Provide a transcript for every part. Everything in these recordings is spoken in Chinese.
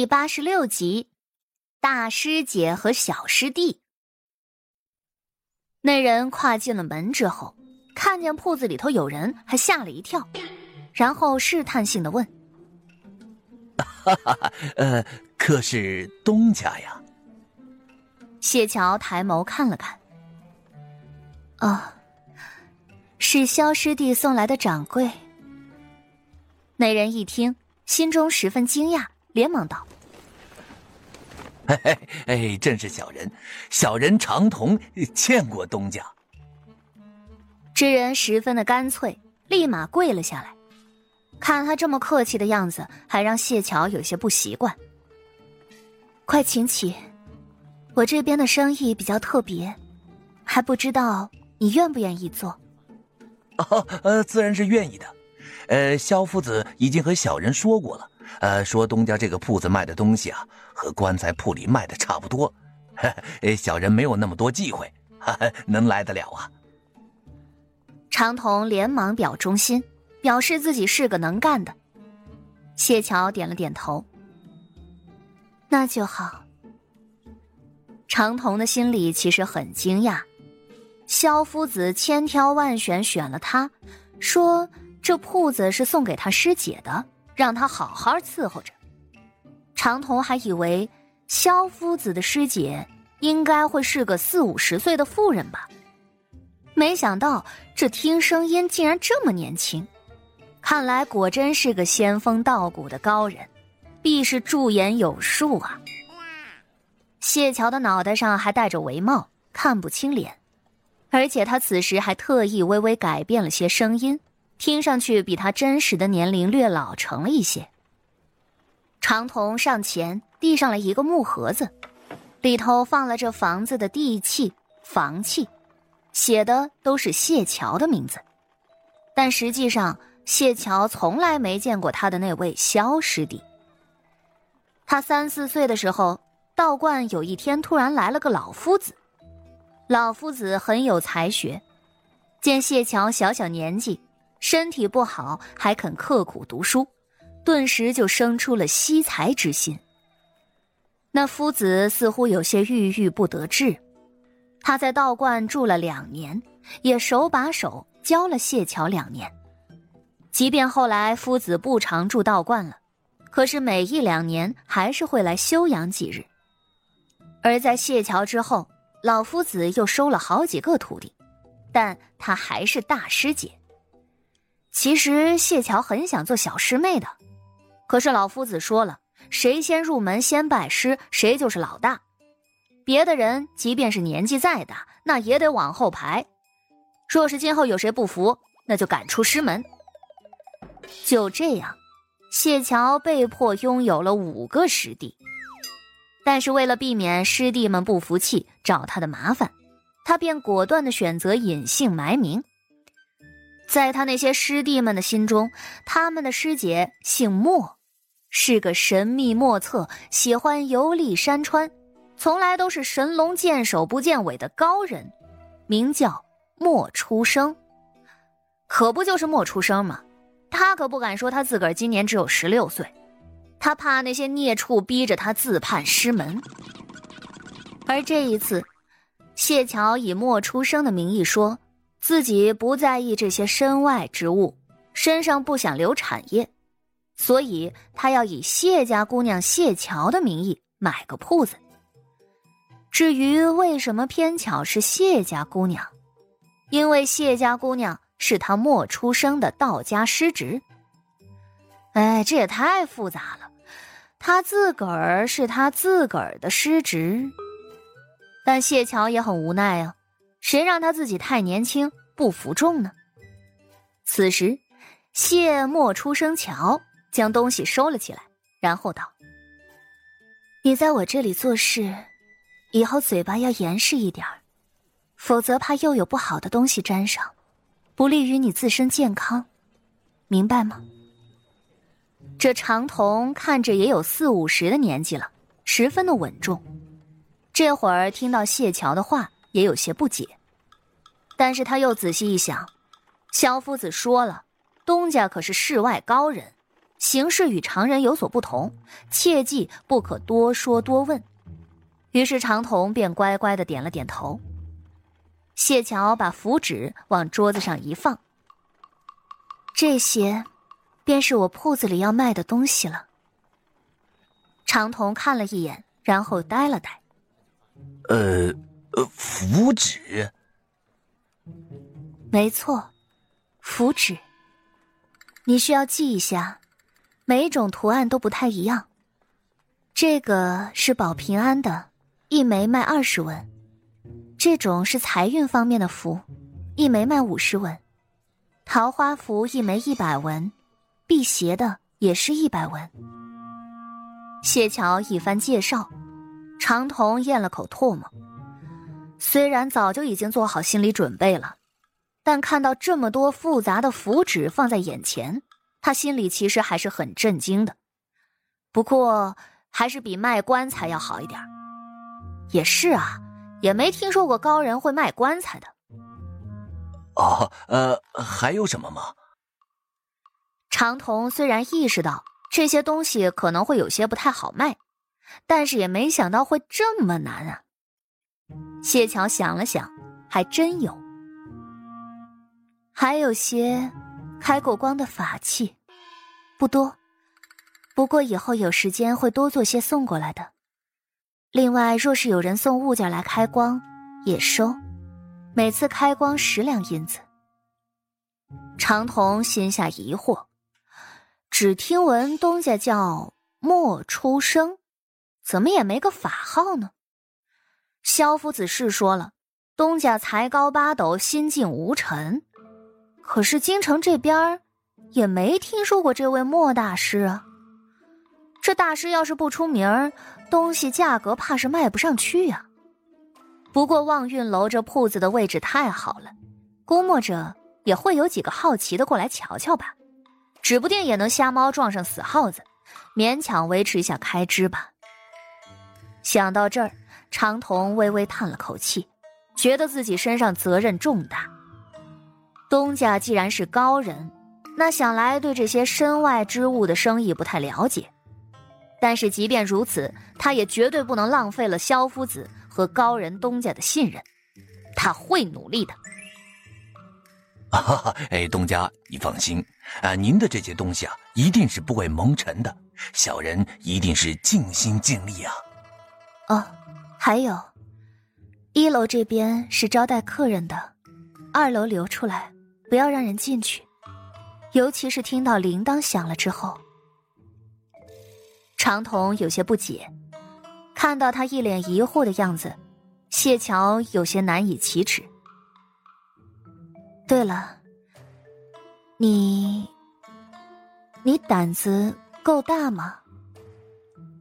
第八十六集，大师姐和小师弟。那人跨进了门之后，看见铺子里头有人，还吓了一跳，然后试探性的问：“哈哈，呃，可是东家呀？”谢桥抬眸看了看，哦，是萧师弟送来的掌柜。那人一听，心中十分惊讶。连忙道：“ 哎，真是小人，小人长同见过东家。”知人十分的干脆，立马跪了下来。看他这么客气的样子，还让谢桥有些不习惯。快请起，我这边的生意比较特别，还不知道你愿不愿意做。哦，呃，自然是愿意的。呃，萧夫子已经和小人说过了。呃，说东家这个铺子卖的东西啊，和棺材铺里卖的差不多，小人没有那么多忌讳，能来得了啊？长童连忙表忠心，表示自己是个能干的。谢桥点了点头，那就好。长童的心里其实很惊讶，萧夫子千挑万选选了他，说这铺子是送给他师姐的。让他好好伺候着。长童还以为萧夫子的师姐应该会是个四五十岁的妇人吧，没想到这听声音竟然这么年轻。看来果真是个仙风道骨的高人，必是驻颜有术啊。谢桥的脑袋上还戴着围帽，看不清脸，而且他此时还特意微微改变了些声音。听上去比他真实的年龄略老成了一些。长童上前递上了一个木盒子，里头放了这房子的地契、房契，写的都是谢桥的名字。但实际上，谢桥从来没见过他的那位萧师弟。他三四岁的时候，道观有一天突然来了个老夫子，老夫子很有才学，见谢桥小小年纪。身体不好，还肯刻苦读书，顿时就生出了惜才之心。那夫子似乎有些郁郁不得志，他在道观住了两年，也手把手教了谢桥两年。即便后来夫子不常住道观了，可是每一两年还是会来休养几日。而在谢桥之后，老夫子又收了好几个徒弟，但他还是大师姐。其实谢桥很想做小师妹的，可是老夫子说了，谁先入门先拜师，谁就是老大。别的人即便是年纪再大，那也得往后排。若是今后有谁不服，那就赶出师门。就这样，谢桥被迫拥有了五个师弟。但是为了避免师弟们不服气找他的麻烦，他便果断的选择隐姓埋名。在他那些师弟们的心中，他们的师姐姓莫，是个神秘莫测、喜欢游历山川、从来都是神龙见首不见尾的高人，名叫莫出生。可不就是莫出生吗？他可不敢说他自个儿今年只有十六岁，他怕那些孽畜逼着他自判师门。而这一次，谢桥以莫出生的名义说。自己不在意这些身外之物，身上不想留产业，所以他要以谢家姑娘谢桥的名义买个铺子。至于为什么偏巧是谢家姑娘，因为谢家姑娘是他莫出生的道家师侄。哎，这也太复杂了。他自个儿是他自个儿的师侄，但谢桥也很无奈啊。谁让他自己太年轻不服众呢？此时，谢莫出生桥将东西收了起来，然后道：“你在我这里做事，以后嘴巴要严实一点否则怕又有不好的东西沾上，不利于你自身健康，明白吗？”这长童看着也有四五十的年纪了，十分的稳重。这会儿听到谢桥的话。也有些不解，但是他又仔细一想，萧夫子说了，东家可是世外高人，行事与常人有所不同，切记不可多说多问。于是长童便乖乖的点了点头。谢桥把符纸往桌子上一放，这些，便是我铺子里要卖的东西了。长童看了一眼，然后呆了呆。呃，呃，符纸。没错，符纸。你需要记一下，每一种图案都不太一样。这个是保平安的，一枚卖二十文；这种是财运方面的符，一枚卖五十文；桃花符一枚一百文，辟邪的也是一百文。谢桥一番介绍，长童咽了口唾沫。虽然早就已经做好心理准备了。但看到这么多复杂的符纸放在眼前，他心里其实还是很震惊的。不过，还是比卖棺材要好一点。也是啊，也没听说过高人会卖棺材的。哦，呃，还有什么吗？长童虽然意识到这些东西可能会有些不太好卖，但是也没想到会这么难啊。谢桥想了想，还真有。还有些开过光的法器，不多，不过以后有时间会多做些送过来的。另外，若是有人送物件来开光，也收，每次开光十两银子。长童心下疑惑，只听闻东家叫莫出生，怎么也没个法号呢？萧夫子是说了，东家才高八斗，心境无尘。可是京城这边也没听说过这位莫大师啊。这大师要是不出名，东西价格怕是卖不上去呀。不过望运楼这铺子的位置太好了，估摸着也会有几个好奇的过来瞧瞧吧，指不定也能瞎猫撞上死耗子，勉强维持一下开支吧。想到这儿，长童微微叹了口气，觉得自己身上责任重大。东家既然是高人，那想来对这些身外之物的生意不太了解。但是即便如此，他也绝对不能浪费了萧夫子和高人东家的信任。他会努力的。啊，哎，东家，你放心，啊，您的这些东西啊，一定是不会蒙尘的。小人一定是尽心尽力啊。哦，还有，一楼这边是招待客人的，二楼留出来。不要让人进去，尤其是听到铃铛响了之后。长童有些不解，看到他一脸疑惑的样子，谢桥有些难以启齿。对了，你，你胆子够大吗？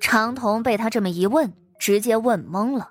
长童被他这么一问，直接问懵了。